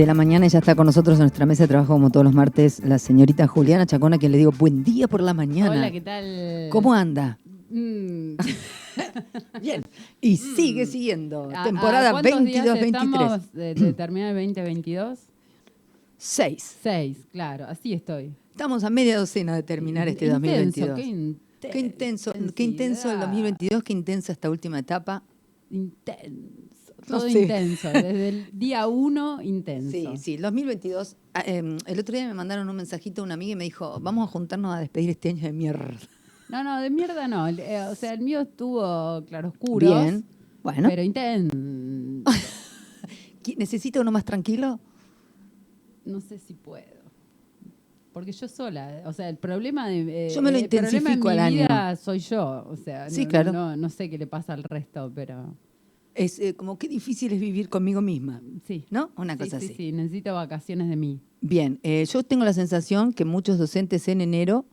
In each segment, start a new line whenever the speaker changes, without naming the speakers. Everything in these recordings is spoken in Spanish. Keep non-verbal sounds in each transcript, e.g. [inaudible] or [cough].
de la mañana ya está con nosotros en nuestra mesa de trabajo como todos los martes la señorita Juliana Chacona, que le digo buen día por la mañana.
Hola, ¿qué tal?
¿Cómo anda?
Mm. [laughs]
Bien. Y sigue siguiendo.
¿A- a
Temporada
cuántos días
22-23.
estamos de, de terminar el 2022?
Seis.
Seis, claro, así estoy.
Estamos a media docena de terminar este
Intenso,
2022.
Qué, intenso,
Qué intenso, qué intenso el
intensidad.
2022, qué intensa esta última etapa.
Intenso, todo intenso. Desde el día uno, intenso.
Sí, sí, el 2022. ah, em, el otro día me mandaron un mensajito a una amiga y me dijo, vamos a juntarnos a despedir este año de mierda.
No, no, de mierda no. Eh, o sea, el mío estuvo claroscuro.
Bien. Bueno,
Pero intenso. [laughs]
¿qui- ¿necesita uno más tranquilo?
No sé si puedo. Porque yo sola, o sea, el problema de eh,
Yo me lo
el problema en
intensifico
mi
al año.
vida soy yo, o sea,
Sí,
no,
claro.
no, no sé qué le pasa al resto, pero
Es eh, como qué difícil es vivir conmigo misma,
sí.
¿no? Una
Sí,
cosa
sí,
así.
sí, necesito vacaciones de mí.
Bien, eh, yo tengo la sensación que muchos docentes en enero,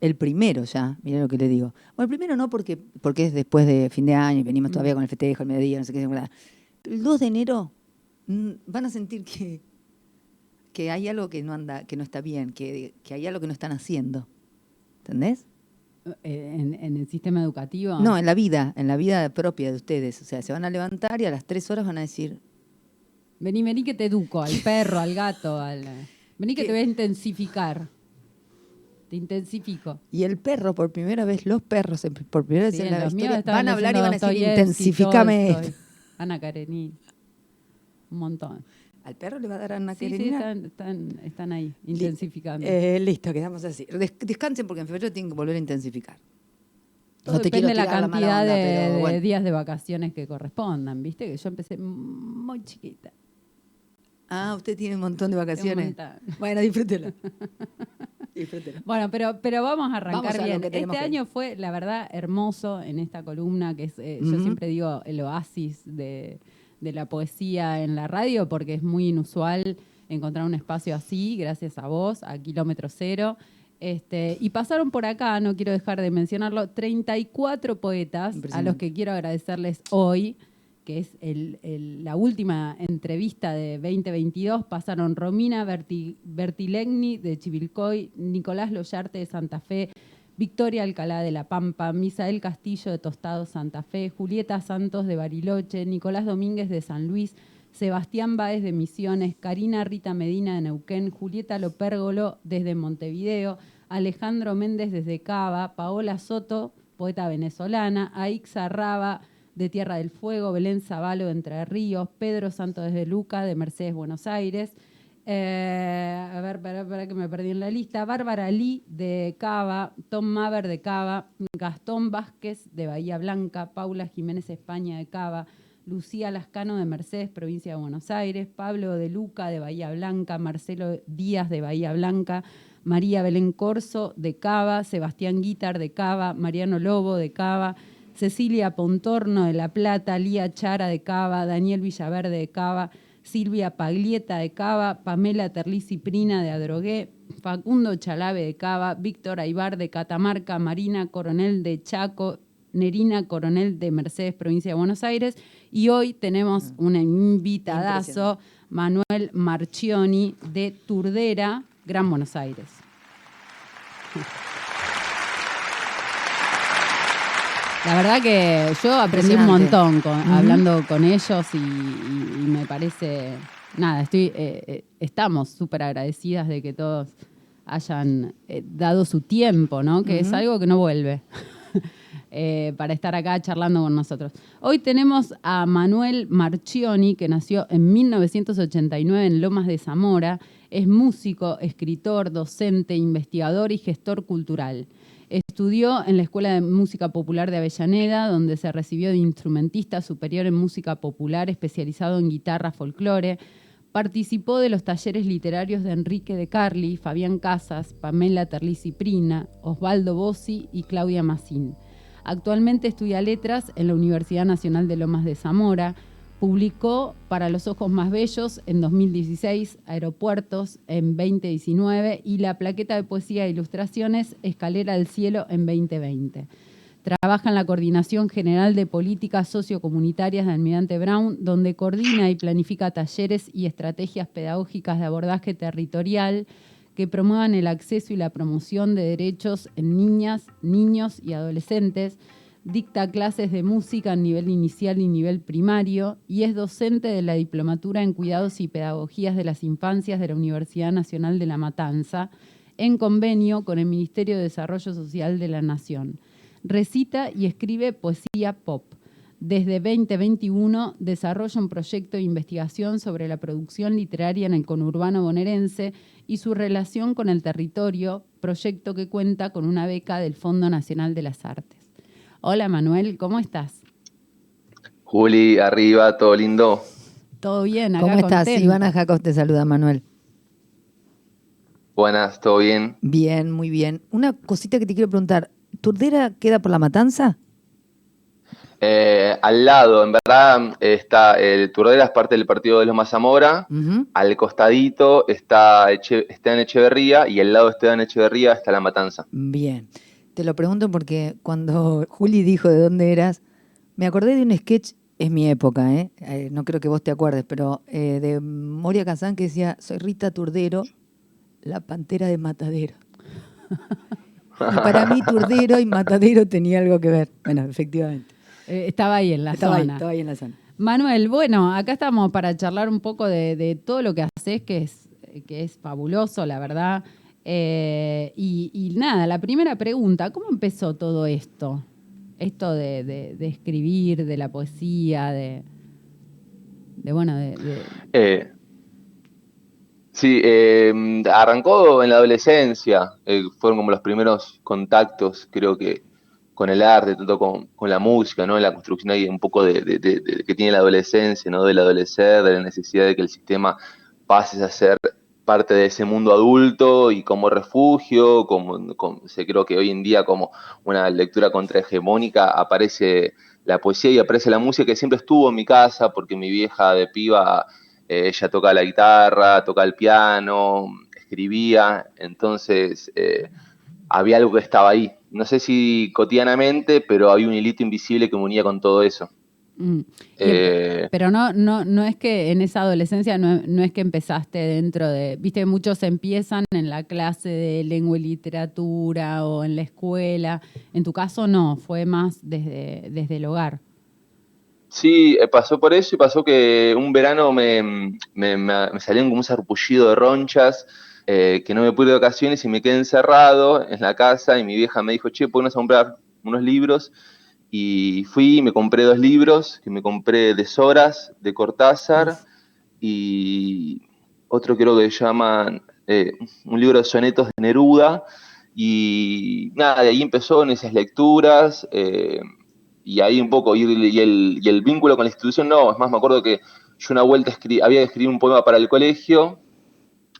el primero ya, mira lo que le digo. Bueno, el primero no porque, porque es después de fin de año y venimos todavía con el festejo, el mediodía, no sé qué. Pero el 2 de enero mm, van a sentir que, que hay algo que no anda, que no está bien, que, que hay algo que no están haciendo. ¿Entendés?
Eh, en, en el sistema educativo.
No, en la vida, en la vida propia de ustedes. O sea, se van a levantar y a las tres horas van a decir,
Vení, vení que te educo, al perro, al gato, al... Vení que
¿Qué?
te voy a intensificar. Te intensifico.
Y el perro, por primera vez, los perros, por primera vez
Sí,
en la historia, van a hablar y van a decir, esto.
Ana Karenina. Un montón.
¿Al perro le va a dar a Ana
Sí, sí, están, están, están ahí, intensificando.
Eh, listo, quedamos así. Des- descansen porque en febrero tienen que volver a intensificar.
Todo
no te
depende de la cantidad
onda,
de,
pero
de
bueno.
días de vacaciones que correspondan, ¿viste? Que yo empecé muy chiquita.
Ah, usted tiene un montón de vacaciones. Bueno, disfrútelo. [laughs] disfrútelo.
Bueno, pero, pero vamos a arrancar
Vamos a lo
bien. Este
que-
año fue, la verdad, hermoso en esta columna, que es, eh, yo siempre digo, el oasis de, de la poesía en la radio, porque es muy inusual encontrar un espacio así, gracias a vos, a Kilómetro Cero. Este, y pasaron por acá, no quiero dejar de mencionarlo, 34 poetas a los que quiero agradecerles hoy, que es el- el- la última entrevista de 2022. Pasaron Romina Berti- Bertilegni de Chivilcoy, Nicolás Loyarte de Santa Fe, Victoria Alcalá de La Pampa, Misael Castillo de Tostado Santa Fe, Julieta Santos de Bariloche, Nicolás Domínguez de San Luis, Sebastián Báez de Misiones, Karina Rita Medina de Neuquén, Julieta Lopérgolo desde Montevideo, Alejandro Méndez desde Cava, Paola Soto, poeta venezolana, Aixa Raba de Tierra del Fuego, Belén Zavalo de Entre Ríos, Pedro Santos desde Luca de Mercedes Buenos Aires, eh, a ver, para, para que me perdí en la lista. Bárbara Lee de Cava, Tom Maver de Cava, Gastón Vázquez de Bahía Blanca, Paula Jiménez España de Cava, Lucía Lascano de Mercedes, provincia de Buenos Aires, Pablo de Luca de Bahía Blanca, Marcelo Díaz de Bahía Blanca, María Belén Corso de Cava, Sebastián Guitar de Cava, Mariano Lobo de Cava, Cecilia Pontorno de La Plata, Lía Chara de Cava, Daniel Villaverde de Cava, Silvia Paglieta de Cava, Pamela Terlizzi Prina de Adrogué, Facundo Chalave de Cava, Víctor Aibar de Catamarca, Marina Coronel de Chaco, Nerina Coronel de Mercedes, provincia de Buenos Aires. Y hoy tenemos un invitadazo, Manuel Marchioni de Turdera, Gran Buenos Aires. [laughs] La verdad que yo aprendí un montón con- hablando con ellos y, y- y me parece, nada, estoy, eh, eh, estamos súper agradecidas de que todos hayan eh, dado su tiempo, ¿no? Que es algo que no vuelve. [laughs] eh, para estar acá charlando con nosotros. Hoy tenemos a Manuel Marchioni, que nació en 1989 en Lomas de Zamora. Es músico, escritor, docente, investigador y gestor cultural. Estudió en la Escuela de Música Popular de Avellaneda, donde se recibió de instrumentista superior en música popular, especializado en guitarra folclore. Participó de los talleres literarios de Enrique de Carli, Fabián Casas, Pamela Terlizzi Prina, Osvaldo Bossi y Claudia Massín. Actualmente estudia letras en la Universidad Nacional de Lomas de Zamora. Publicó Para los Ojos Más Bellos en 2016, Aeropuertos en 2019 y la plaqueta de poesía e ilustraciones Escalera al Cielo en 2020. Trabaja en la Coordinación General de Políticas Sociocomunitarias de Almirante Brown, donde coordina y planifica talleres y estrategias pedagógicas de abordaje territorial que promuevan el acceso y la promoción de derechos en niñas, niños y adolescentes. Dicta clases de música a nivel inicial y nivel primario y es docente de la Diplomatura en Cuidados y Pedagogías de las Infancias de la Universidad Nacional de La Matanza, en convenio con el Ministerio de Desarrollo Social de la Nación recita y escribe poesía pop. Desde 2021 desarrolla un proyecto de investigación sobre la producción literaria en el conurbano bonaerense y su relación con el territorio, proyecto que cuenta con una beca del Fondo Nacional de las Artes. Hola Manuel, ¿cómo estás?
Juli, arriba, todo lindo.
Todo bien, acá
¿Cómo estás? Ivana Jacos te saluda, Manuel.
Buenas, ¿todo bien?
Bien, muy bien. Una cosita que te quiero preguntar. ¿Turdera queda por la matanza?
Eh, al lado, en verdad, está el Turdera es parte del partido de los Mazamora. Al costadito está, está en Echeverría y al lado de Esteban Echeverría está la matanza.
Bien. Te lo pregunto porque cuando [laughs] Juli dijo de dónde eras, me acordé de un sketch, es mi época, ¿eh? eh no creo que vos te acuerdes, pero eh, de Moria Kazán que decía, soy Rita Turdero, la pantera de Matadero. Y para mí Turdero y Matadero tenía algo que ver. Bueno, efectivamente.
Estaba ahí en la zona.
estaba ahí en la zona.
Manuel, bueno, acá estamos para charlar un poco de, todo lo que haces, que es, que es fabuloso, la verdad. Eh, y, nada, la primera pregunta, ¿cómo empezó todo esto? Esto de, escribir, de la poesía, de, de bueno, de...
Eh, Sí, eh, arrancó en la adolescencia, fueron como los primeros contactos, creo que, con el arte, tanto con, la música, ¿no? La construcción hay un poco de, que tiene la adolescencia, ¿no? Del adolecer, de la necesidad de que el sistema pase a ser parte de ese mundo adulto y como refugio, como, se creo que hoy en día como una lectura contrahegemónica aparece la poesía y aparece la música que siempre estuvo en mi casa porque mi vieja de piba eh, ella toca la guitarra, toca el piano, escribía, entonces eh, había algo que estaba ahí. No sé si cotidianamente, pero había un hilito invisible que me unía con todo eso.
Mm. Eh, pero no, no, no es que en esa adolescencia no, es que empezaste dentro de, viste, muchos empiezan en la clase de lengua y literatura o en la escuela. En tu caso no, fue más desde, desde el hogar.
Sí, eh, pasó por eso y pasó que un verano me, me, me salieron como un sarpullido de ronchas, eh, que no me pude de vacaciones y me quedé encerrado en la casa y mi vieja me dijo, che, ¿puedes comprar unos libros? Y fui y me compré dos libros, que me compré de Soras, de Cortázar, y otro creo que se llaman eh, un libro de sonetos de Neruda, y nada, de ahí empezó en esas lecturas, y ahí un poco, y, el, y, el, vínculo con la institución, no, es más, me acuerdo que yo una vuelta había escrito un poema para el colegio,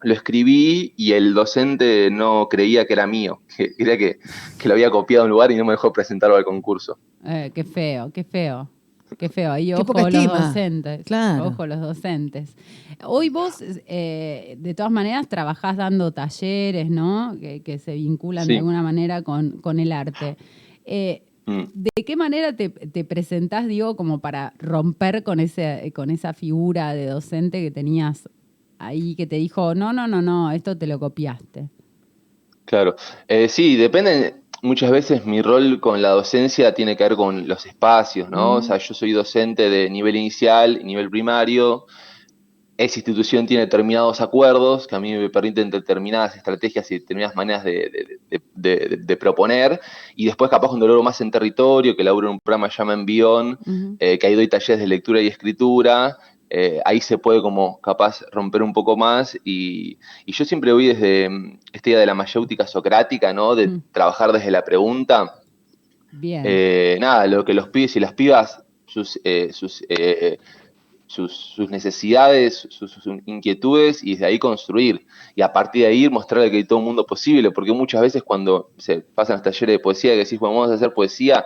lo escribí y el docente no creía que era mío, [laughs] que creía que, lo había copiado en un lugar y no me dejó presentarlo al concurso.
Eh, qué feo, qué feo. Qué feo, ahí ojo los docentes. Claro. Ojo los docentes. Hoy vos, eh, de todas maneras, trabajás dando talleres, ¿no? Que, se vinculan de alguna manera con, con el arte. Eh, Mm. ¿De qué manera te, presentás, digo, como para romper con, ese, con esa figura de docente que tenías ahí, que te dijo, no, no, no, no, esto te lo copiaste?
Claro, eh, sí, depende, muchas veces mi rol con la docencia tiene que ver con los espacios, ¿no? O sea, yo soy docente de nivel inicial y nivel primario, esa institución tiene determinados acuerdos que a mí me permiten determinadas estrategias y determinadas maneras de, proponer, y después capaz cuando logro más en territorio, que laburo en un programa que se llama Envión, eh, que ahí doy talleres de lectura y escritura, eh, ahí se puede como capaz romper un poco más, y, yo siempre voy desde mm, esta idea de la mayéutica socrática, ¿no? De trabajar desde la pregunta. Bien. Eh, nada, lo que los pibes y las pibas, sus, sus sus, necesidades, sus, inquietudes y desde ahí construir. Y a partir de ahí mostrarle que hay todo un mundo posible, porque muchas veces cuando se pasan los talleres de poesía, que decís, bueno, vamos a hacer poesía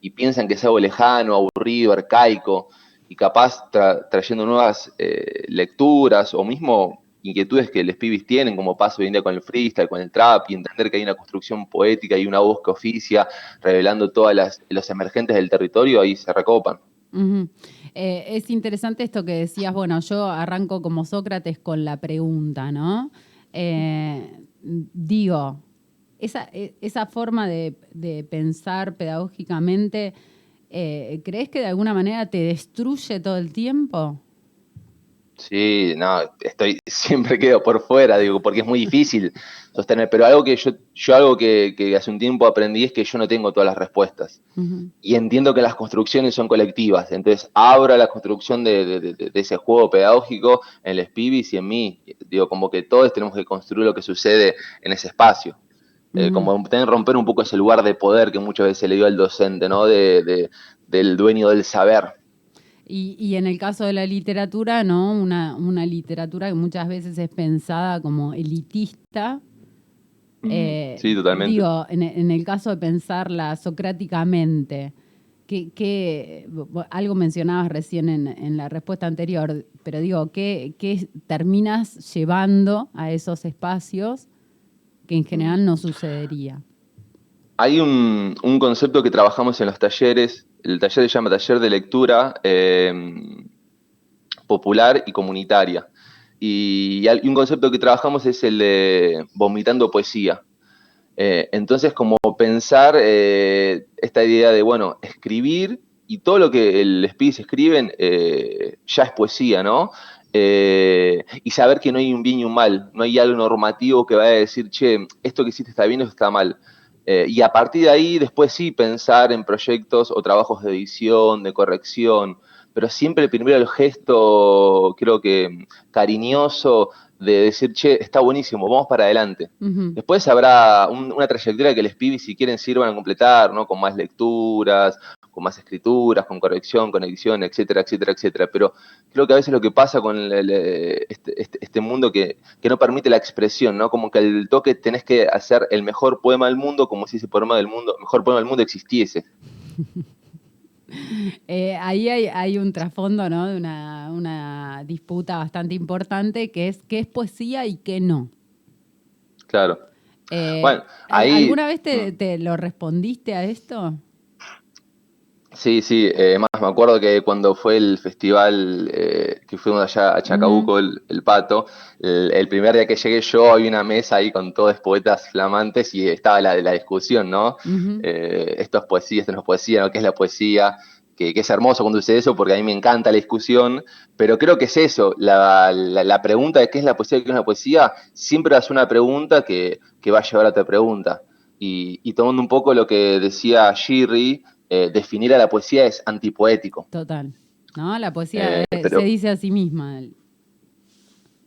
y piensan que es algo lejano, aburrido, arcaico, y capaz trayendo nuevas eh, lecturas o mismo inquietudes que los pibis tienen, como paso hoy en día con el freestyle, con el trap, y entender que hay una construcción poética y una voz que oficia, revelando todos los emergentes del territorio, ahí se recopan.
Eh, es interesante esto que decías, bueno, yo arranco como Sócrates con la pregunta, ¿no? Eh, digo, esa, e, esa forma de, pensar pedagógicamente, eh, ¿crees que de alguna manera te destruye todo el tiempo?
Sí, no, estoy, [laughs] siempre quedo por fuera, digo, porque es muy difícil sostener, pero algo que yo, yo algo que, hace un tiempo aprendí es que yo no tengo todas las respuestas. Y entiendo que las construcciones son colectivas, entonces abro la construcción de, ese juego pedagógico en el Spibis y en mí, digo, como que todos tenemos que construir lo que sucede en ese espacio. Eh, como tener romper un poco ese lugar de poder que muchas veces le dio al docente, ¿no? De, del dueño del saber.
Y, en el caso de la literatura, ¿no? Una, literatura que muchas veces es pensada como elitista.
Eh, sí, totalmente.
Digo, en, el caso de pensarla socráticamente, que, algo mencionabas recién en, la respuesta anterior, pero digo, ¿qué, terminas llevando a esos espacios que en general no sucedería?
Hay un, concepto que trabajamos en los talleres el taller se llama Taller de Lectura em, Popular y Comunitaria. Y, un concepto que trabajamos es el de vomitando poesía. Eh, entonces, como pensar eh, esta idea de, bueno, escribir y todo lo que el espíritu escriben eh, ya es poesía, ¿no? Y saber que no hay un bien y un mal, no hay algo normativo que vaya a decir, che, esto que hiciste está bien o está mal. Eh, y a partir de ahí, después sí, pensar en proyectos o trabajos de edición, de corrección, pero siempre primero el gesto, creo que cariñoso, de decir, che, está buenísimo, vamos para adelante. Después habrá una trayectoria que les pibis, si quieren, sirvan a completar, ¿no? Con más lecturas, con más escrituras, con corrección, con edición, etcétera, etcétera, etcétera. Pero creo que a veces lo que pasa con este, este, este, mundo que, no permite la expresión, ¿no? Como que el toque tenés que hacer el mejor poema del mundo, como si ese poema del mundo, mejor poema del mundo existiese. [laughs]
Eh, ahí hay, un trasfondo, ¿no? De una, disputa bastante importante que es qué es poesía y qué no.
Claro.
Eh, bueno, ¿Alguna vez te, te, lo respondiste a esto?
Sí, sí, eh, más me acuerdo que cuando fue el festival eh, que fuimos allá a Chacabuco, el, Pato, el, primer día que llegué yo había una mesa ahí con todos poetas flamantes y estaba la de la discusión, ¿no? Eh, esto es poesía, esto no es poesía, ¿no? ¿Qué es la poesía? Que, es hermoso cuando dice eso porque a mí me encanta la discusión, pero creo que es eso, la, pregunta de qué es la poesía y qué es la poesía, siempre es una pregunta que, va a llevar a otra pregunta. Y, y tomando un poco lo que decía Shirri, eh, definir a la poesía es antipoético.
Total. ¿No? La poesía eh, se dice a sí misma.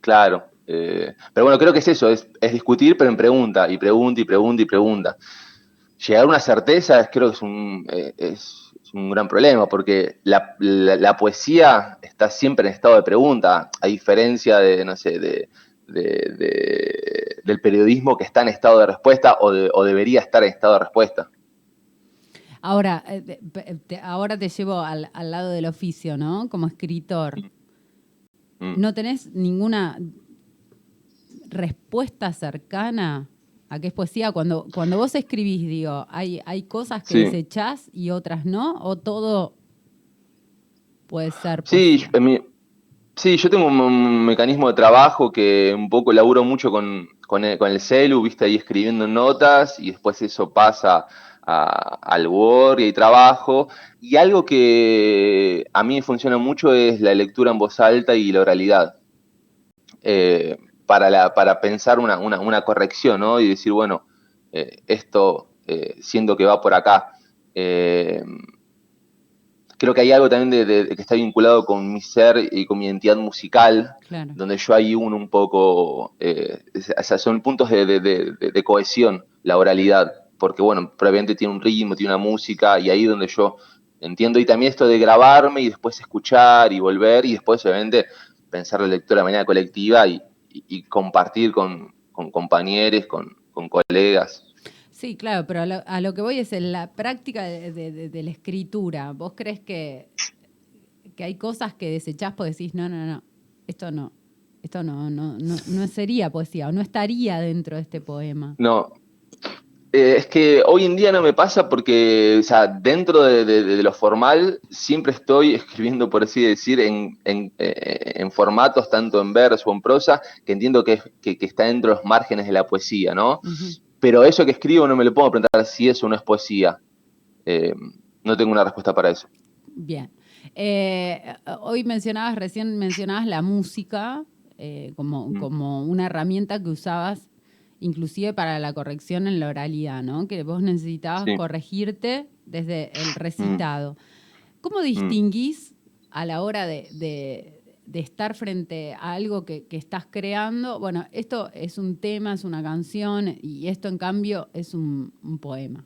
Claro. Eh, pero bueno, creo que es eso, es, discutir, pero en pregunta, y pregunta, y pregunta, y pregunta. Llegar a una certeza creo que es un, es, un gran problema, porque la, poesía está siempre en estado de pregunta, a diferencia de, no sé, de, del periodismo que está en estado de respuesta o, o debería estar en estado de respuesta.
Ahora, eh, te, ahora te llevo al, lado del oficio, ¿no? Como escritor. Mm. ¿No tenés ninguna respuesta cercana a qué es poesía? Cuando, cuando vos escribís, digo, ¿hay, hay cosas que desechás y otras no? ¿O todo puede ser
poesía? Sí, sí, yo tengo un, mecanismo de trabajo que un poco laburo mucho con, con, el, con el celu, viste, ahí escribiendo notas y después eso pasa al Word y trabajo. Y algo que a mí funciona mucho es la lectura en voz alta y la oralidad. Eh, para, para pensar una, corrección, ¿no? Y decir, bueno, eh, esto eh, siendo que va por acá. creo que hay algo también de, que está vinculado con mi ser y con mi identidad musical, donde yo ahí uno un poco, son puntos de cohesión, la oralidad porque bueno, previamente tiene un ritmo, tiene una música, y ahí es donde yo entiendo, y también esto de grabarme y después escuchar y volver, y después obviamente pensar la lectura de manera colectiva y, compartir con, compañeros, con, colegas.
Sí, claro, pero a lo, que voy es en la práctica de, la escritura. ¿Vos crees que, que hay cosas que desechás porque decís, no, no, no, esto no, esto no, no, no, no sería poesía o no estaría dentro de este poema.
No, eh, es que hoy en día no me pasa porque, o sea, dentro de, lo formal siempre estoy [laughs] escribiendo, por así decir, en, eh, formatos tanto en verso o en prosa, que entiendo que, está dentro de los márgenes de la poesía, ¿no? Pero eso que escribo no me lo puedo preguntar si eso no es poesía. Eh, no tengo una respuesta para eso.
Bien. hoy mencionabas, recién mencionabas la música como, como una herramienta que usabas inclusive para la corrección en la oralidad, ¿no? Que vos necesitabas corregirte desde el recitado. ¿Cómo mm. distinguís a la hora de, estar frente a algo que, estás creando? Bueno, esto es un tema, es una canción, y esto en cambio es un poema.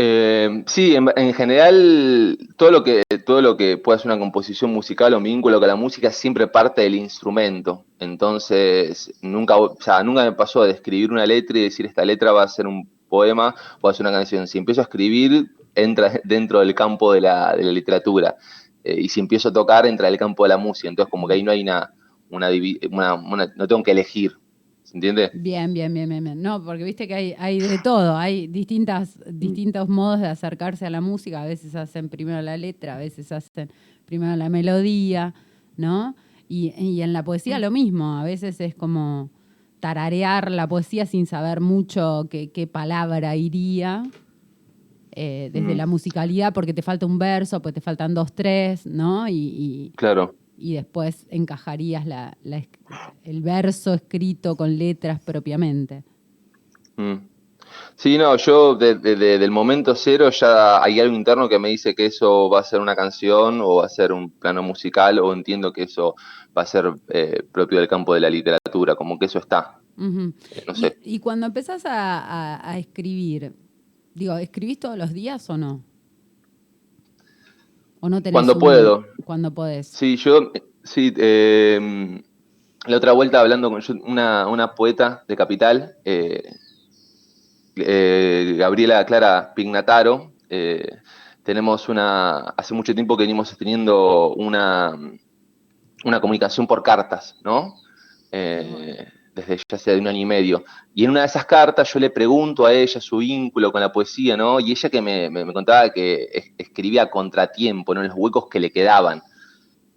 Eh, sí, en, general, todo lo que todo lo que pueda ser una composición musical o vínculo con la música siempre parte del instrumento. Entonces, nunca, o sea, nunca me pasó de escribir una letra y decir esta letra va a ser un poema o va a ser una canción. Si empiezo a escribir, entra [laughs] dentro del campo de la, literatura. Eh, y si empiezo a tocar, entra en el campo de la música. Entonces, como que ahí no hay una, una, una no tengo que elegir. ¿Se entiende?
Bien, bien, bien, bien, No, porque viste que hay, hay de todo, hay distintas, distintos modos de acercarse a la música. A veces hacen primero la letra, a veces hacen primero la melodía, ¿no? Y, en la poesía lo mismo, a veces es como tararear la poesía sin saber mucho qué, palabra iría. Eh, desde la musicalidad, porque te falta un verso, porque te faltan dos, tres, ¿no? y
claro
y después encajarías el verso escrito con letras propiamente.
Mm. Sí, no, yo desde el momento cero ya hay algo interno que me dice que eso va a ser una canción o va a ser un plano musical o entiendo que eso va a ser eh, propio del campo de la literatura, como que eso está.
No sé. y, cuando empezás a, a, escribir, digo, ¿escribís todos los días o no? ¿O no tenés
Cuando puedo.
Cuando podés.
Sí, yo, sí, eh, la otra vuelta hablando con una, poeta de Capital, eh, eh, Gabriela Clara Pignataro, tenemos una, hace mucho tiempo que venimos teniendo una, una comunicación por cartas, ¿no? Desde ya sea de un año y medio. Y en una de esas cartas yo le pregunto a ella su vínculo con la poesía, ¿no? Y ella que me, contaba que escribía contratiempo, ¿no? En los huecos que le quedaban.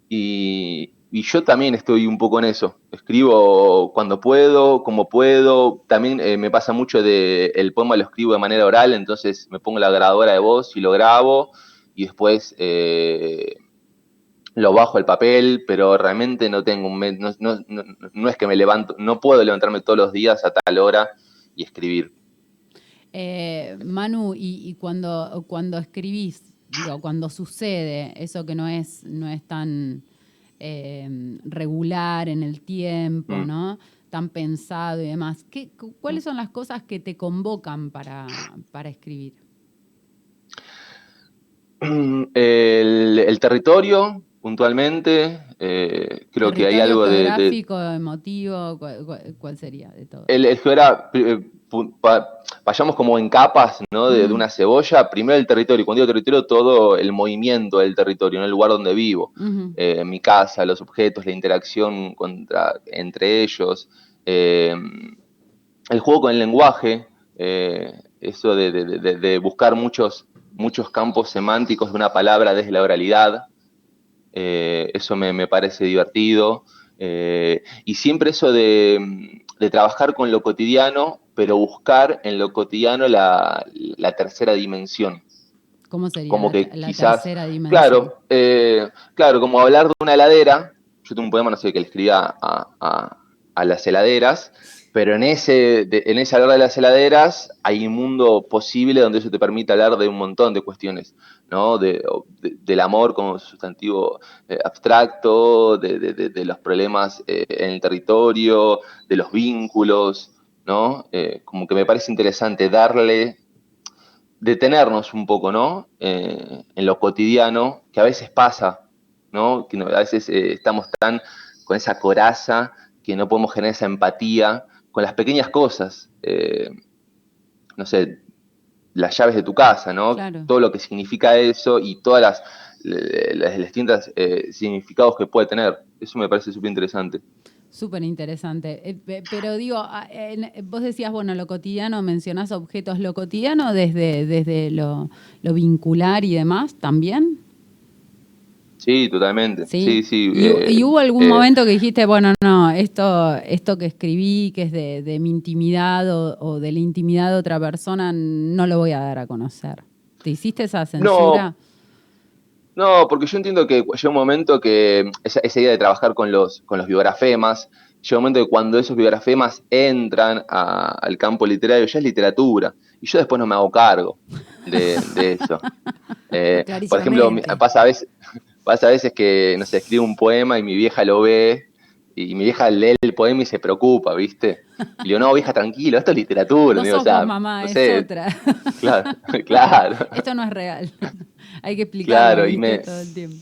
Y, yo también estoy un poco en eso. Escribo cuando puedo, como puedo. También eh, me pasa mucho de el poema lo escribo de manera oral, entonces me pongo la grabadora de voz y lo grabo. Y después eh, lo bajo el papel, pero realmente no tengo un no, no, no, es que me levanto, no puedo levantarme todos los días a tal hora y escribir.
Eh, Manu, y, cuando, cuando escribís, digo, cuando sucede eso que no es, no es tan eh, regular en el tiempo, mm. ¿no? tan pensado y demás, ¿qué, ¿cuáles son las cosas que te convocan para, para escribir? [clears throat]
El, el territorio, puntualmente. Eh, creo que hay algo de.
Geográfico, emotivo, ¿cuál, sería de todo?
El, el eh, vayamos como en capas, ¿no? De, una cebolla. Primero el territorio. Cuando digo territorio, todo el movimiento del territorio, en el lugar donde vivo. Eh, mi casa, los objetos, la interacción contra, entre ellos. el juego con el lenguaje. eso de, de buscar muchos, muchos campos semánticos de una palabra desde la oralidad. Eh, eso me, parece divertido. Eh, y siempre eso de, trabajar con lo cotidiano, pero buscar en lo cotidiano la, tercera dimensión.
¿Cómo sería
como que
la,
quizás,
tercera dimensión?
Claro, eh, claro, como hablar de una heladera. Yo tengo un poema, no sé, que le escribía a, a las heladeras, pero en ese, en ese hablar de las heladeras hay un mundo posible donde eso te permite hablar de un montón de cuestiones, ¿no? De, del amor como sustantivo eh, abstracto, de, los problemas eh, en el territorio, de los vínculos, ¿no? Eh, como que me parece interesante darle, detenernos un poco, ¿no? en lo cotidiano, que a veces pasa, ¿no? Que a veces estamos tan con esa coraza que no podemos generar esa empatía con las pequeñas cosas, eh, no sé, las llaves de tu casa, ¿no? Todo lo que significa eso y todas las, los distintos significados que puede tener. Eso me parece súper interesante.
Súper interesante. Eh, pero digo, ah, vos decías, bueno, lo cotidiano, mencionás objetos, lo cotidiano desde, desde lo, vincular y demás, ¿también?
Sí, totalmente. Sí, sí.
¿Y, eh, hubo algún eh, momento que dijiste, bueno, no, esto, esto que escribí, que es de, mi intimidad o, de la intimidad de otra persona, no lo voy a dar a conocer? ¿Te hiciste esa censura?
No, porque yo entiendo que llega un momento que esa, idea de trabajar con los, con los biografemas, llega un momento que cuando esos biografemas entran al campo literario ya es literatura. Y yo después no me hago cargo de, eso. [laughs] Eh, por ejemplo, pasa a, veces, pasa a veces que, no sé, escribo un poema y mi vieja lo ve y mi vieja lee el poema y se preocupa, ¿viste? Y le digo, no, vieja, tranquilo, esto es literatura.
No
sos
mamá, es otra. [laughs]
Claro, [laughs] claro.
Esto no es real. [laughs] Hay que explicarlo claro, todo el tiempo.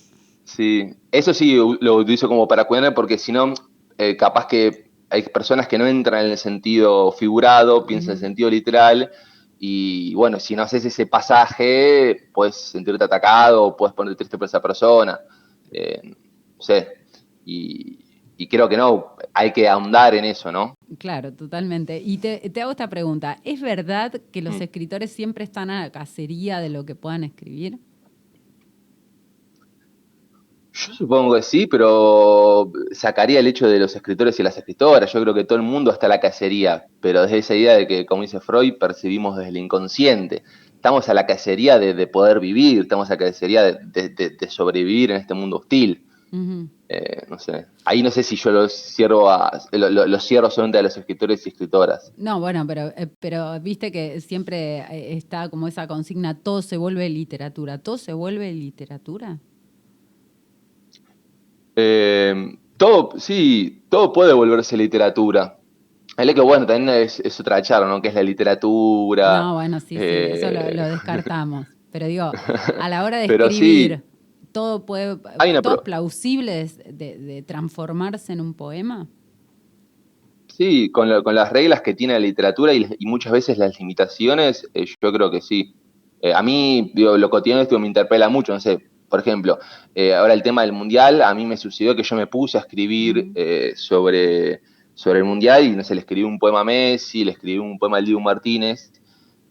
Sí, eso sí lo utilizo como para cuidar porque si no, eh, capaz que hay personas que no entran en el sentido figurado, piensan en el sentido literal, y bueno, si no haces ese pasaje, puedes sentirte atacado, puedes ponerte triste por esa persona, eh, no sé, y, creo que no, hay que ahondar en eso, ¿no?
Claro, totalmente. Y te, te hago esta pregunta, ¿es verdad que los mm. escritores siempre están a la cacería de lo que puedan escribir?
Yo supongo que sí, pero sacaría el hecho de los escritores y las escritoras. Yo creo que todo el mundo está a la cacería, pero desde esa idea de que, como dice Freud, percibimos desde el inconsciente. Estamos a la cacería de, poder vivir, estamos a la cacería de, sobrevivir en este mundo hostil. Eh, no sé. Ahí no sé si yo lo cierro, a, lo, cierro solamente a los escritores y escritoras.
No, bueno, pero, eh, pero viste que siempre eh, está como esa consigna, todo se vuelve literatura. ¿Todo se vuelve literatura?
Eh, todo, sí, todo puede volverse literatura. Es que bueno, también es, otra charla, ¿no? Que es la literatura.
No, bueno, sí, sí eso lo, descartamos. [laughs] Pero digo, a la hora de escribir, todo puede, todo es plausible de, transformarse en un poema.
Sí, con, las reglas que tiene la literatura y, muchas veces las limitaciones, eh, yo creo que sí. a mí, digo, lo cotidiano esto me interpela mucho, no sé, por ejemplo, eh, ahora el tema del mundial, a mí me sucedió que yo me puse a escribir eh, sobre, sobre el mundial y no sé, le escribí un poema a Messi, le escribí un poema al Diego Martínez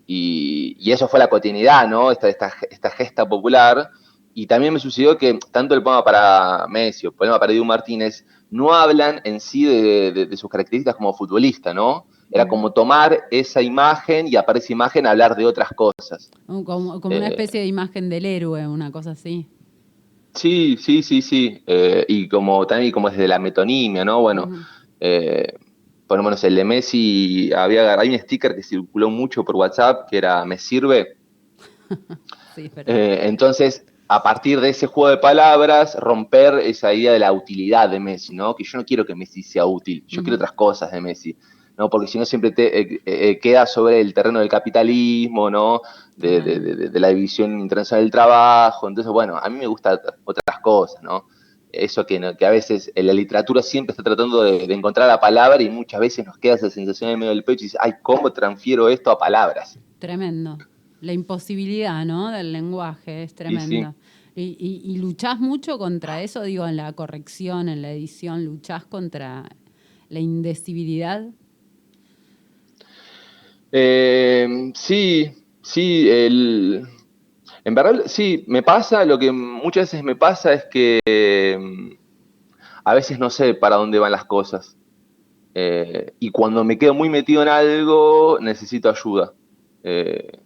y, eso fue la cotidianidad, ¿no? Esta, esta, gesta popular. Y también me sucedió que tanto el poema para Messi o el poema para Diego Martínez no hablan en sí de, sus características como futbolista, ¿no? Era como tomar esa imagen y a esa imagen hablar de otras cosas.
Como, una eh, especie de imagen del héroe, una cosa así.
Sí, sí, sí, sí. Eh, y como también como desde la metonimia, ¿no? Bueno, eh, por lo menos el de Messi, había, hay un sticker que circuló mucho por WhatsApp que era Me sirve. [laughs] sí, entonces, a partir de ese juego de palabras, romper esa idea de la utilidad de Messi, ¿no? Que yo no quiero que Messi sea útil, yo quiero otras cosas de Messi. ¿no? Porque si no siempre te eh, eh, queda sobre el terreno del capitalismo, ¿no? De, la división internacional del trabajo. Entonces, bueno, a mí me gustan otras cosas, ¿no? Eso que, que a veces en la literatura siempre está tratando de, encontrar la palabra y muchas veces nos queda esa sensación en el medio del pecho y dice, ay, ¿cómo transfiero esto a palabras?
Tremendo. La imposibilidad, ¿no? Del lenguaje es tremendo. Y, y, luchás mucho contra eso, digo, en la corrección, en la edición, luchás contra la indecibilidad
eh, sí, sí, el, en verdad sí, me pasa, lo que muchas veces me pasa es que mm, a veces no sé para dónde van las cosas. Eh, y cuando me quedo muy metido en algo, necesito ayuda. Eh,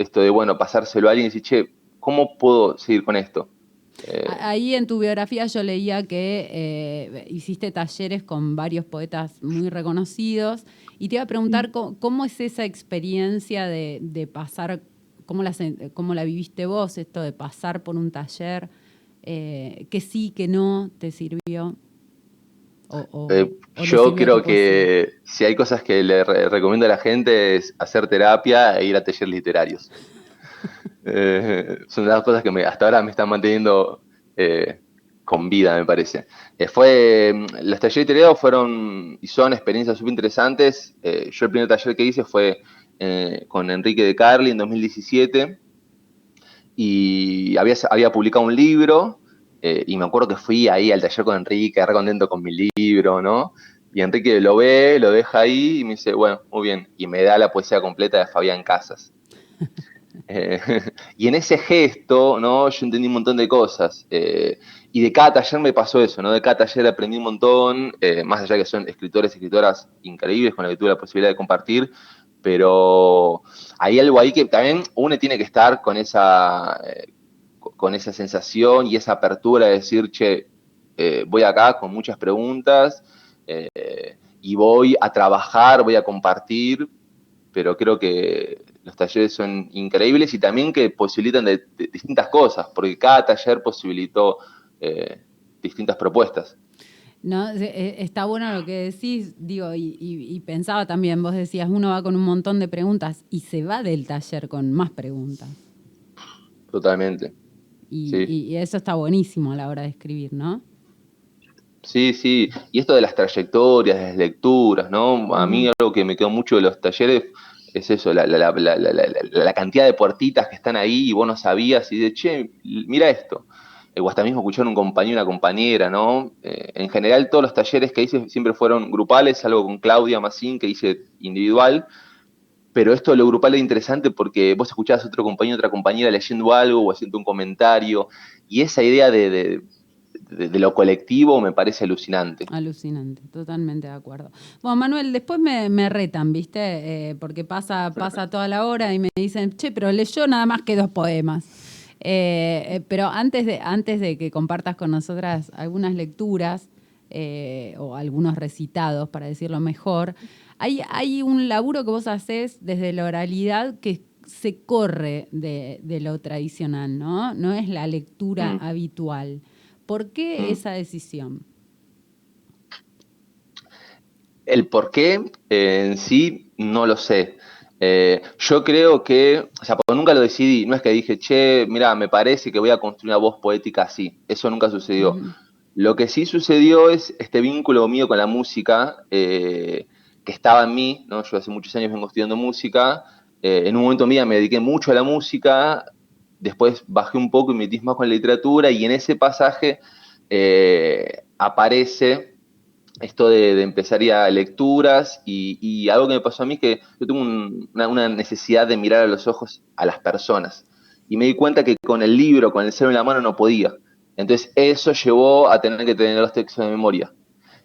esto de, bueno, pasárselo a alguien y decir, che, ¿cómo puedo seguir con esto?
Ahí en tu biografía yo leía que hiciste talleres con varios poetas muy reconocidos y te iba a preguntar mm. cómo, es esa experiencia de, pasar, cómo la, cómo la viviste vos, esto de pasar por un taller, eh, que sí, que no te sirvió.
Eh, yo creo que si hay cosas que le recomiendo a la gente es hacer terapia e ir a talleres literarios. [laughs] Eh, son las cosas que hasta ahora me están manteniendo con vida, me parece. Eh, fue, mm, los talleres literados fueron y son experiencias súper interesantes. Eh, yo el primer taller que hice fue eh, con Enrique de Carli en 2017. y había, había publicado un libro eh, y me acuerdo que fui ahí al taller con Enrique, re contento con mi libro, ¿no? Y Enrique lo ve, lo deja ahí y me dice, bueno, muy bien, y me da la poesía completa de Fabián Casas. [laughs] Eh, [laughs] y en ese gesto, ¿no? Yo entendí un montón de cosas. Eh, y de cada taller me pasó eso, ¿no? De cada taller aprendí un montón, más allá que son escritores y escritoras increíbles con los que tuve la posibilidad de compartir, pero hay algo ahí que también uno tiene que estar con esa, con esa sensación y esa apertura de decir, che, eh, voy acá con muchas preguntas eh, y voy a trabajar, voy a compartir, pero creo que los talleres son increíbles y también que posibilitan de, distintas cosas, porque cada taller posibilitó eh, distintas propuestas.
No, está bueno lo que decís, digo, y, y, pensaba también, vos decías, uno va con un montón de preguntas y se va del taller con más preguntas.
Totalmente.
Y, eso está buenísimo a la hora de escribir, ¿no?
Sí, sí. Y esto de las trayectorias, de las lecturas, ¿no? A mí algo que me quedó mucho de los talleres es eso, la, cantidad de puertitas que están ahí y vos no sabías y de, che, mira esto. o hasta mismo escuchar un compañero, una compañera, ¿no? Eh, en general todos los talleres que hice siempre fueron grupales, algo con Claudia Massín que hice individual, pero esto de lo grupal es interesante porque vos escuchabas a otro compañero, otra compañera leyendo algo o haciendo un comentario, y esa idea de, lo colectivo me parece alucinante.
Alucinante, totalmente de acuerdo. Bueno, Manuel, después me, retan, ¿viste? Eh, porque pasa, pasa toda la hora y me dicen, che, pero leyó nada más que dos poemas. Eh, eh, pero antes de, antes de que compartas con nosotras algunas lecturas o algunos recitados, para decirlo mejor, hay, un laburo que vos haces desde la oralidad que se corre de, lo tradicional, ¿no? No es la lectura mm. habitual. ¿Por qué mm. esa decisión?
El por qué eh, en sí no lo sé. Eh, yo creo que, o sea, porque nunca lo decidí, no es que dije, che, mira, me parece que voy a construir una voz poética así. Eso nunca sucedió. Lo que sí sucedió es este vínculo mío con la música. Eh, que estaba en mí, ¿no? Yo hace muchos años vengo estudiando música, eh, en un momento mío me dediqué mucho a la música, después bajé un poco y me metí más con la literatura y en ese pasaje eh, aparece esto de, empezar ya lecturas y, algo que me pasó a mí es que yo tengo una, necesidad de mirar a los ojos a las personas y me di cuenta que con el libro, con el cero en la mano no podía. Entonces eso llevó a tener que tener los textos de memoria.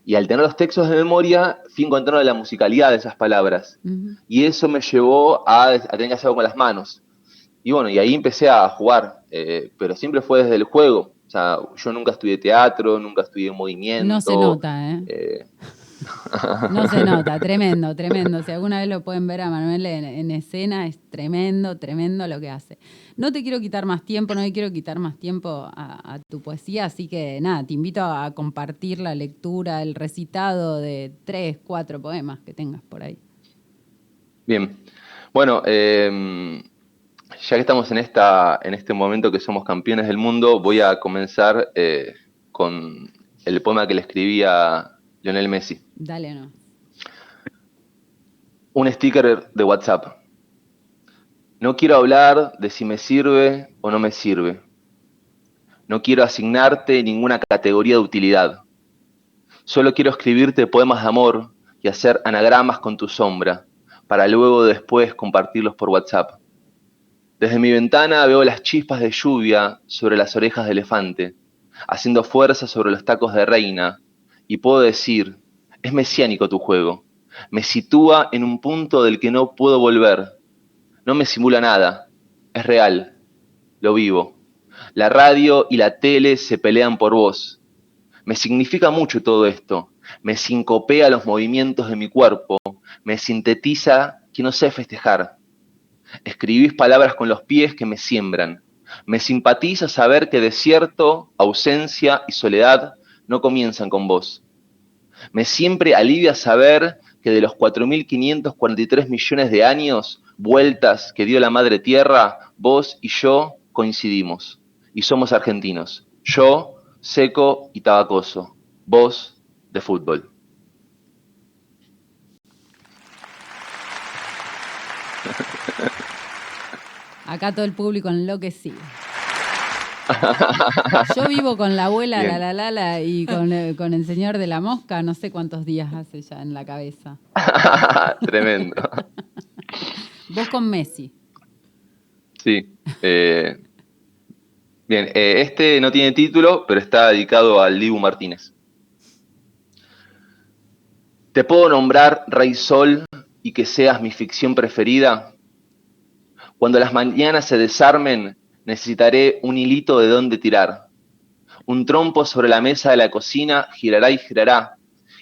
Y al tener los textos de memoria, fui encontrando la musicalidad de esas palabras. Y eso me llevó a, tener que hacerlo con las manos. Y bueno, y ahí empecé a jugar, eh, pero siempre fue desde el juego. O sea, yo nunca estudié teatro, nunca estudié movimiento.
No se nota, ¿eh? eh no se nota, tremendo, tremendo. Si alguna vez lo pueden ver a Manuel en, escena, es tremendo, tremendo lo que hace. No te quiero quitar más tiempo, no te quiero quitar más tiempo a, tu poesía, así que nada, te invito a compartir la lectura, el recitado de tres, cuatro poemas que tengas por ahí.
Bien, bueno, em, ya que estamos en, esta, en este momento que somos campeones del mundo, voy a comenzar eh, con el poema que le escribí a Lionel Messi.
Dale, no.
Un sticker de WhatsApp. No quiero hablar de si me sirve o no me sirve. No quiero asignarte ninguna categoría de utilidad. Solo quiero escribirte poemas de amor y hacer anagramas con tu sombra, para luego después compartirlos por WhatsApp. Desde mi ventana veo las chispas de lluvia sobre las orejas de elefante, haciendo fuerza sobre los tacos de reina, y puedo decir, es mesiánico tu juego, me sitúa en un punto del que no puedo volver, no me simula nada, es real, lo vivo. La radio y la tele se pelean por vos. Me significa mucho todo esto, me sincopea los movimientos de mi cuerpo, me sintetiza que no sé festejar. Escribís palabras con los pies que me siembran. Me simpatiza saber que desierto, ausencia y soledad no comienzan con vos. Me siempre alivia saber que de los 4.543 millones de años, vueltas que dio la Madre Tierra, vos y yo coincidimos. Y somos argentinos. Yo, seco y tabacoso. Vos, de fútbol.
Acá todo el público enloquecido. [laughs] Yo vivo con la abuela, la la la la, y con, eh, con, el señor de la mosca, no sé cuántos días hace ya en la cabeza. [laughs]
Tremendo. [laughs]
Vos con Messi.
Sí. Eh, bien, eh, este no tiene título, pero está dedicado al Dibu Martínez. ¿Te puedo nombrar Rey Sol y que seas mi ficción preferida? Cuando las mañanas se desarmen, necesitaré un hilito de dónde tirar. Un trompo sobre la mesa de la cocina girará y girará,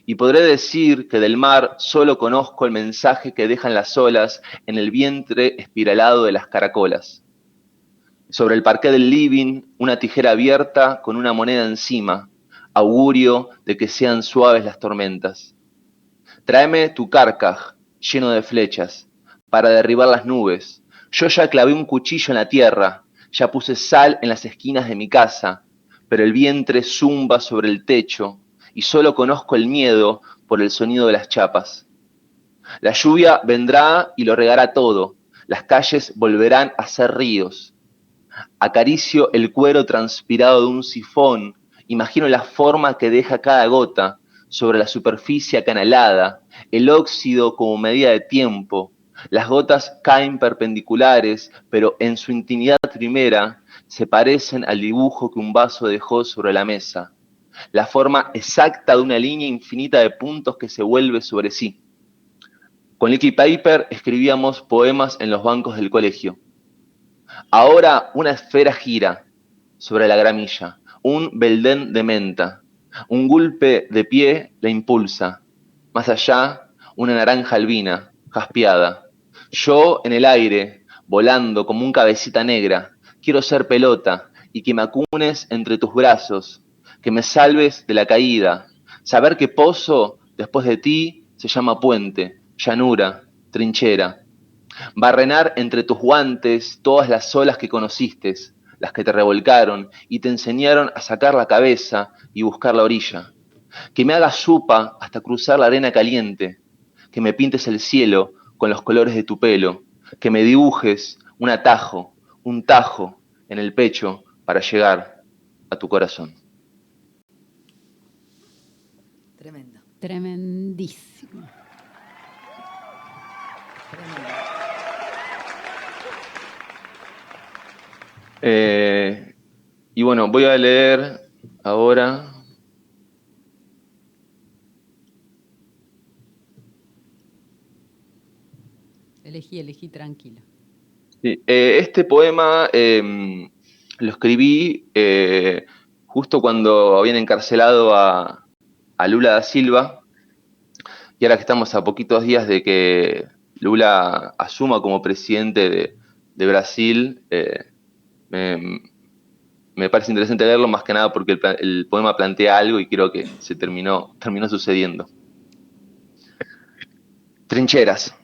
y podré decir que del mar solo conozco el mensaje que dejan las olas en el vientre espiralado de las caracolas. Sobre el parqué del living, una tijera abierta con una moneda encima, augurio de que sean suaves las tormentas. Tráeme tu carcaj, lleno de flechas, para derribar las nubes. Yo ya clavé un cuchillo en la tierra, ya puse sal en las esquinas de mi casa, pero el vientre zumba sobre el techo y solo conozco el miedo por el sonido de las chapas. La lluvia vendrá y lo regará todo, las calles volverán a ser ríos. Acaricio el cuero transpirado de un sifón, imagino la forma que deja cada gota sobre la superficie acanalada, el óxido como medida de tiempo, las gotas caen perpendiculares, pero en su intimidad primera se parecen al dibujo que un vaso dejó sobre la mesa, la forma exacta de una línea infinita de puntos que se vuelve sobre sí. Con Licky Paper escribíamos poemas en los bancos del colegio. Ahora una esfera gira sobre la gramilla, un beldén de menta, un golpe de pie la impulsa, más allá una naranja albina, jaspeada, yo en el aire, volando como un cabecita negra, quiero ser pelota y que me acunes entre tus brazos, que me salves de la caída, saber que pozo después de ti se llama puente, llanura, trinchera. Barrenar entre tus guantes todas las olas que conociste, las que te revolcaron y te enseñaron a sacar la cabeza y buscar la orilla. Que me hagas supa hasta cruzar la arena caliente, que me pintes el cielo con los colores de tu pelo, que me dibujes un atajo, un tajo en el pecho para llegar a tu corazón.
Tremendo. Tremendísimo.
Eh, y bueno, voy a leer ahora
Elegí, elegí tranquilo.
Eh, este poema em, lo escribí eh, justo cuando habían encarcelado a, Lula da Silva, y ahora que estamos a poquitos días de que Lula asuma como presidente de, Brasil, eh, me, parece interesante leerlo más que nada porque el, el, poema plantea algo y creo que se terminó, terminó sucediendo. Trincheras.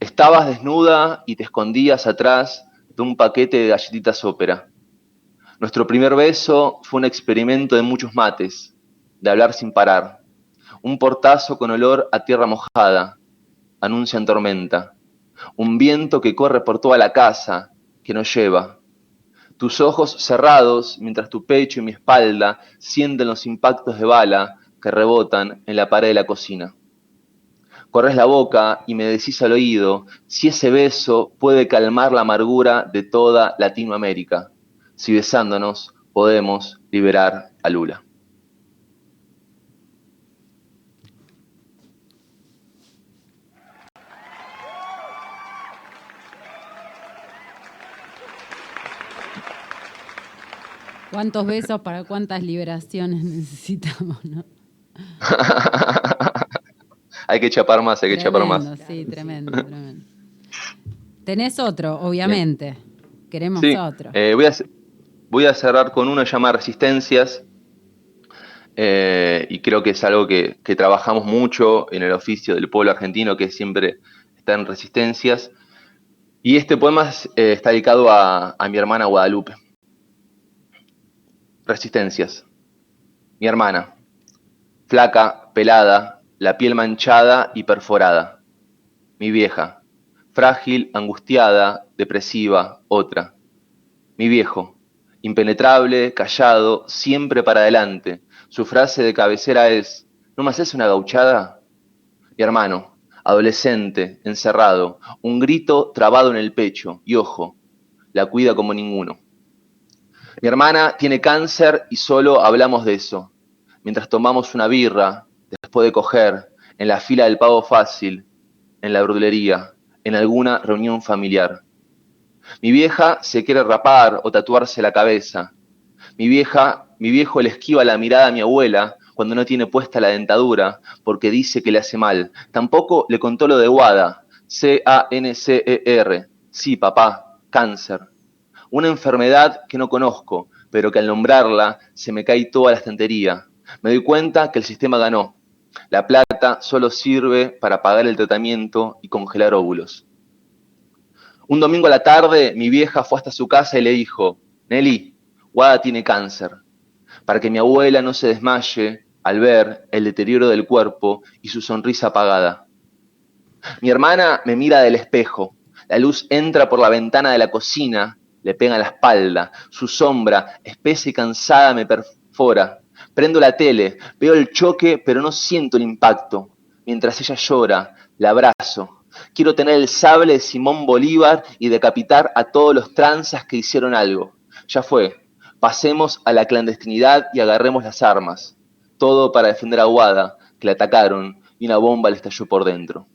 Estabas desnuda y te escondías atrás de un paquete de galletitas ópera. Nuestro primer beso fue un experimento de muchos mates, de hablar sin parar. Un portazo con olor a tierra mojada, anuncian tormenta. Un viento que corre por toda la casa, que nos lleva. Tus ojos cerrados mientras tu pecho y mi espalda sienten los impactos de bala que rebotan en la pared de la cocina corres la boca y me decís al oído si ese beso puede calmar la amargura de toda Latinoamérica, si besándonos podemos liberar a Lula.
¿Cuántos besos para cuántas liberaciones necesitamos, no? [laughs]
hay que chapar más, hay que chapar más.
Sí, tremendo, tremendo. Tenés otro, obviamente. Queremos otro.
Eh, voy, a, voy a cerrar con uno llamado Resistencias. Eh, y creo que es algo que, trabajamos mucho en el oficio del pueblo argentino, que siempre está en Resistencias. Y este poema eh, está dedicado a mi hermana Guadalupe. Resistencias. Mi hermana, flaca, pelada, la piel manchada y perforada. Mi vieja, frágil, angustiada, depresiva, otra. Mi viejo, Impenetrable, callado, siempre para adelante. Su frase de cabecera es, ¿no me haces una gauchada? Mi hermano, adolescente, encerrado, un grito trabado en el pecho, y ojo, la cuida como ninguno. Mi hermana tiene cáncer y solo hablamos de eso, mientras tomamos una birra, después de coger, en la fila del pago fácil, en la brulería, en alguna reunión familiar. Mi vieja se quiere rapar o tatuarse la cabeza. Mi vieja, mi viejo le esquiva la mirada a mi abuela cuando no tiene puesta la dentadura porque dice que le hace mal. Tampoco le contó lo de WADA, C-A-N-C-E-R. Sí, papá, cáncer. Una enfermedad que no conozco, pero que al nombrarla se me cae toda la estantería. Me doy cuenta que el sistema ganó. La plata solo sirve para pagar el tratamiento y congelar óvulos. Un domingo a la tarde, mi vieja fue hasta su casa y le dijo, Nelly, Wada tiene cáncer. Para que mi abuela no se desmaye al ver el deterioro del cuerpo y su sonrisa apagada. Mi hermana me mira del espejo. La luz entra por la ventana de la cocina, le pega la espalda. Su sombra, espesa y cansada, me perfora. Prendo la tele, veo el choque, pero no siento el impacto. Mientras ella llora, la abrazo Quiero tener el sable de Simón Bolívar y decapitar a todos los tranzas que hicieron algo. Ya fue. Pasemos a la clandestinidad y agarremos las armas. Todo para defender a Guada, que le atacaron y una bomba le estalló por dentro.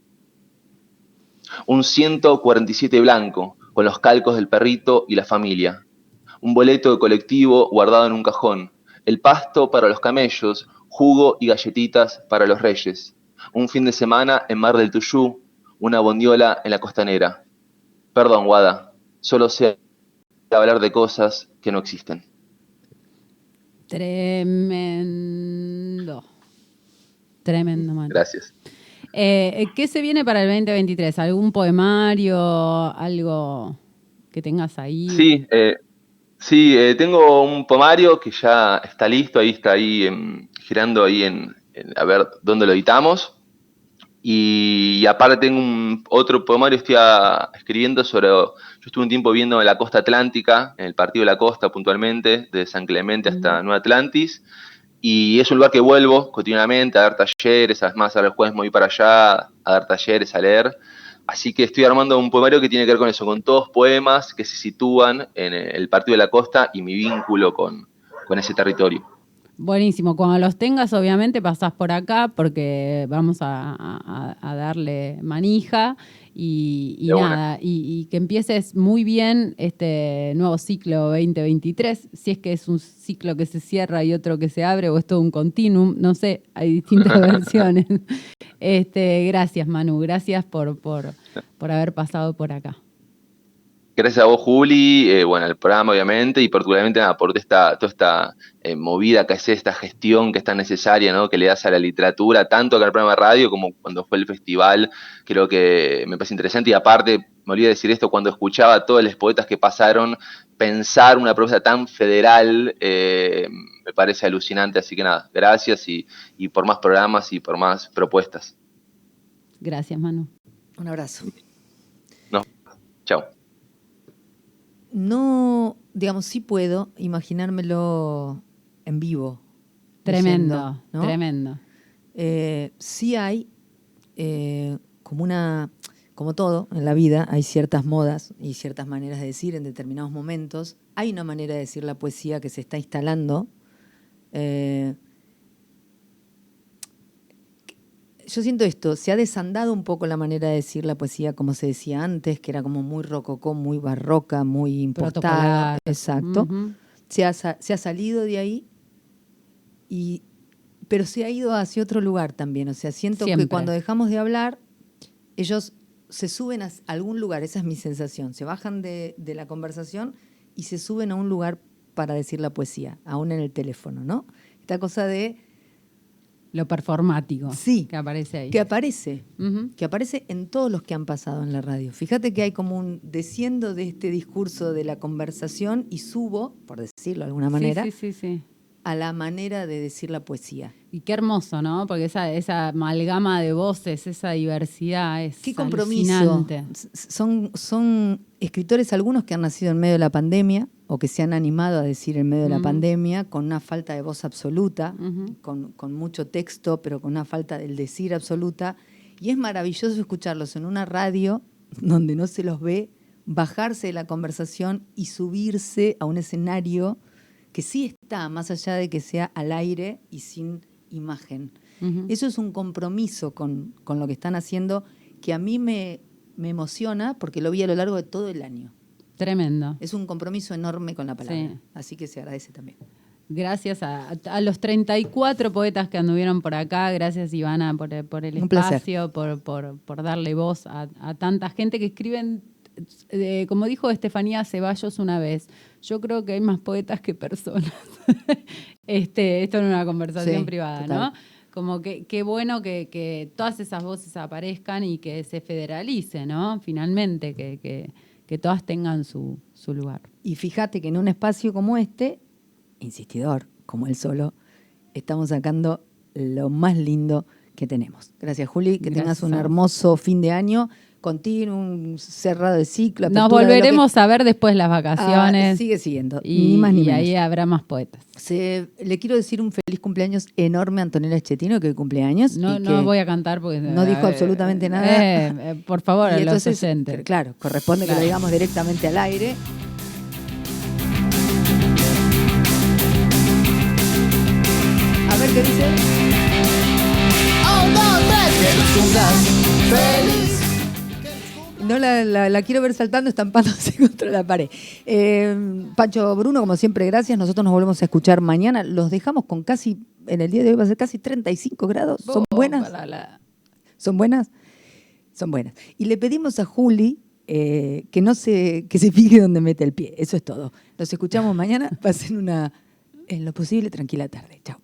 Un 147 blanco, con los calcos del perrito y la familia. Un boleto de colectivo guardado en un cajón. El pasto para los camellos, jugo y galletitas para los reyes. Un fin de semana en Mar del Tuyú, una bondiola en la costanera. Perdón, Guada, solo sé hablar de cosas que no existen.
Tremendo. Tremendo, man.
Gracias.
Eh, ¿Qué se viene para el 2023? ¿Algún poemario? ¿Algo que tengas ahí?
Sí, eh, sí eh, tengo un poemario que ya está listo, ahí está ahí girando ahí en, a ver dónde lo editamos. Y, aparte tengo un, otro poemario, estoy escribiendo sobre, yo estuve un tiempo viendo en la costa atlántica, en el partido de la costa puntualmente, de San Clemente hasta Nueva Atlantis, y es un lugar que vuelvo continuamente a dar talleres, además ahora el jueves me voy para allá a dar talleres, a leer, así que estoy armando un poemario que tiene que ver con eso, con todos poemas que se sitúan en el partido de la costa y mi vínculo con ese territorio.
Buenísimo. Cuando los tengas, obviamente pasás por acá porque vamos a, darle manija y, nada. Y, que empieces muy bien este nuevo ciclo 2023. Si es que es un ciclo que se cierra y otro que se abre o es todo un continuum. No sé, hay distintas [laughs] versiones. Este, gracias, Manu. Gracias por, por, por haber pasado por acá.
Gracias a vos, Juli, eh, bueno, al programa, obviamente, y particularmente por esta, toda esta eh, movida que hace, esta gestión que es tan necesaria, ¿no? Que le das a la literatura, tanto acá al programa de radio como cuando fue el festival, creo que me parece interesante. Y aparte, me olvidé decir esto, cuando escuchaba a todos los poetas que pasaron, pensar una propuesta tan federal eh, me parece alucinante. Así que nada, gracias y, y por más programas y por más propuestas.
Gracias, Manu.
Un abrazo.
No, chao
no, digamos, sí puedo imaginármelo en vivo.
Tremendo, tremendo.
Eh, sí hay eh, como una, como todo en la vida, hay ciertas modas y ciertas maneras de decir en determinados momentos. Hay una manera de decir la poesía que se está instalando. Eh, yo siento esto, se ha desandado un poco la manera de decir la poesía como se decía antes, que era como muy rococó, muy barroca, muy importada. Exacto. se, ha, se, ha, salido de ahí, y, pero se ha ido hacia otro lugar también. O sea, siento que cuando dejamos de hablar, ellos se suben a algún lugar, esa es mi sensación. Se bajan de, de la conversación y se suben a un lugar para decir la poesía, aún en el teléfono, ¿no? Esta cosa de
lo performático
sí,
que aparece ahí.
Que aparece, que aparece en todos los que han pasado en la radio. Fíjate que hay como un desciendo de este discurso de la conversación y subo, por decirlo de alguna manera,
sí, sí, sí,
a la manera de decir la poesía.
Y qué hermoso, ¿no? Porque esa, esa amalgama de voces, esa diversidad es
Qué compromiso.
alucinante.
Son, son escritores algunos que han nacido en medio de la pandemia o que se han animado a decir en medio de la
Ujú.
pandemia con una falta de voz absoluta, con, con mucho texto, pero con una falta del decir absoluta. Y es maravilloso escucharlos en una radio [laughs] donde no se los ve bajarse de la conversación y subirse a un escenario que sí está, más allá de que sea al aire y sin imagen. Eso es un compromiso con, con lo que están haciendo que a mí me, me emociona porque lo vi a lo largo de todo el año.
Tremendo.
Es un compromiso enorme con la palabra.
Sí.
Así que se agradece también.
Gracias a, a los 34 poetas que anduvieron por acá, gracias Ivana por, por el
Un
espacio, por, por, por darle voz a, a tanta gente que escriben, eh, como dijo Estefanía Ceballos una vez, yo creo que hay más poetas que personas. [laughs] este, esto en una conversación
Sí,
privada,
total.
¿no? Como que qué bueno que, que todas esas voces aparezcan y que se federalice, ¿no? Finalmente, que, que, que todas tengan su, su lugar.
Y fíjate que en un espacio como este, insistidor, como el solo, estamos sacando lo más lindo que tenemos. Gracias, Juli. Que
Gracias
tengas un hermoso fin de año, continuo, un cerrado de ciclo.
Nos
que-
volveremos a ver después las
Ah,
vacaciones.
sigue siguiendo,
y,
ni más ni
y
menos.
ahí habrá más poetas.
Se- le quiero decir un feliz cumpleaños enorme a Antonella Schettino, que hoy cumpleaños.
No,
y
no
que-
voy a cantar porque...
no dijo absolutamente nada.
Eh, eh, por favor, [laughs]
y
a los
entonces, claro, corresponde que lo digamos directamente al aire. A ver qué dice. No la, la- la quiero ver saltando, estampándose [laughs] contra la pared. Eh, Pancho Bruno, como siempre, gracias. Nosotros nos volvemos a escuchar mañana. Los dejamos con casi, en el día de hoy va a ser casi 35 grados. ¿Son buenas? ¿Son buenas? Son buenas. Y le pedimos a Juli eh, que no se, que se fije donde mete el pie. Eso es todo. Nos escuchamos mañana. Pasen una, en lo posible, tranquila tarde. Chao.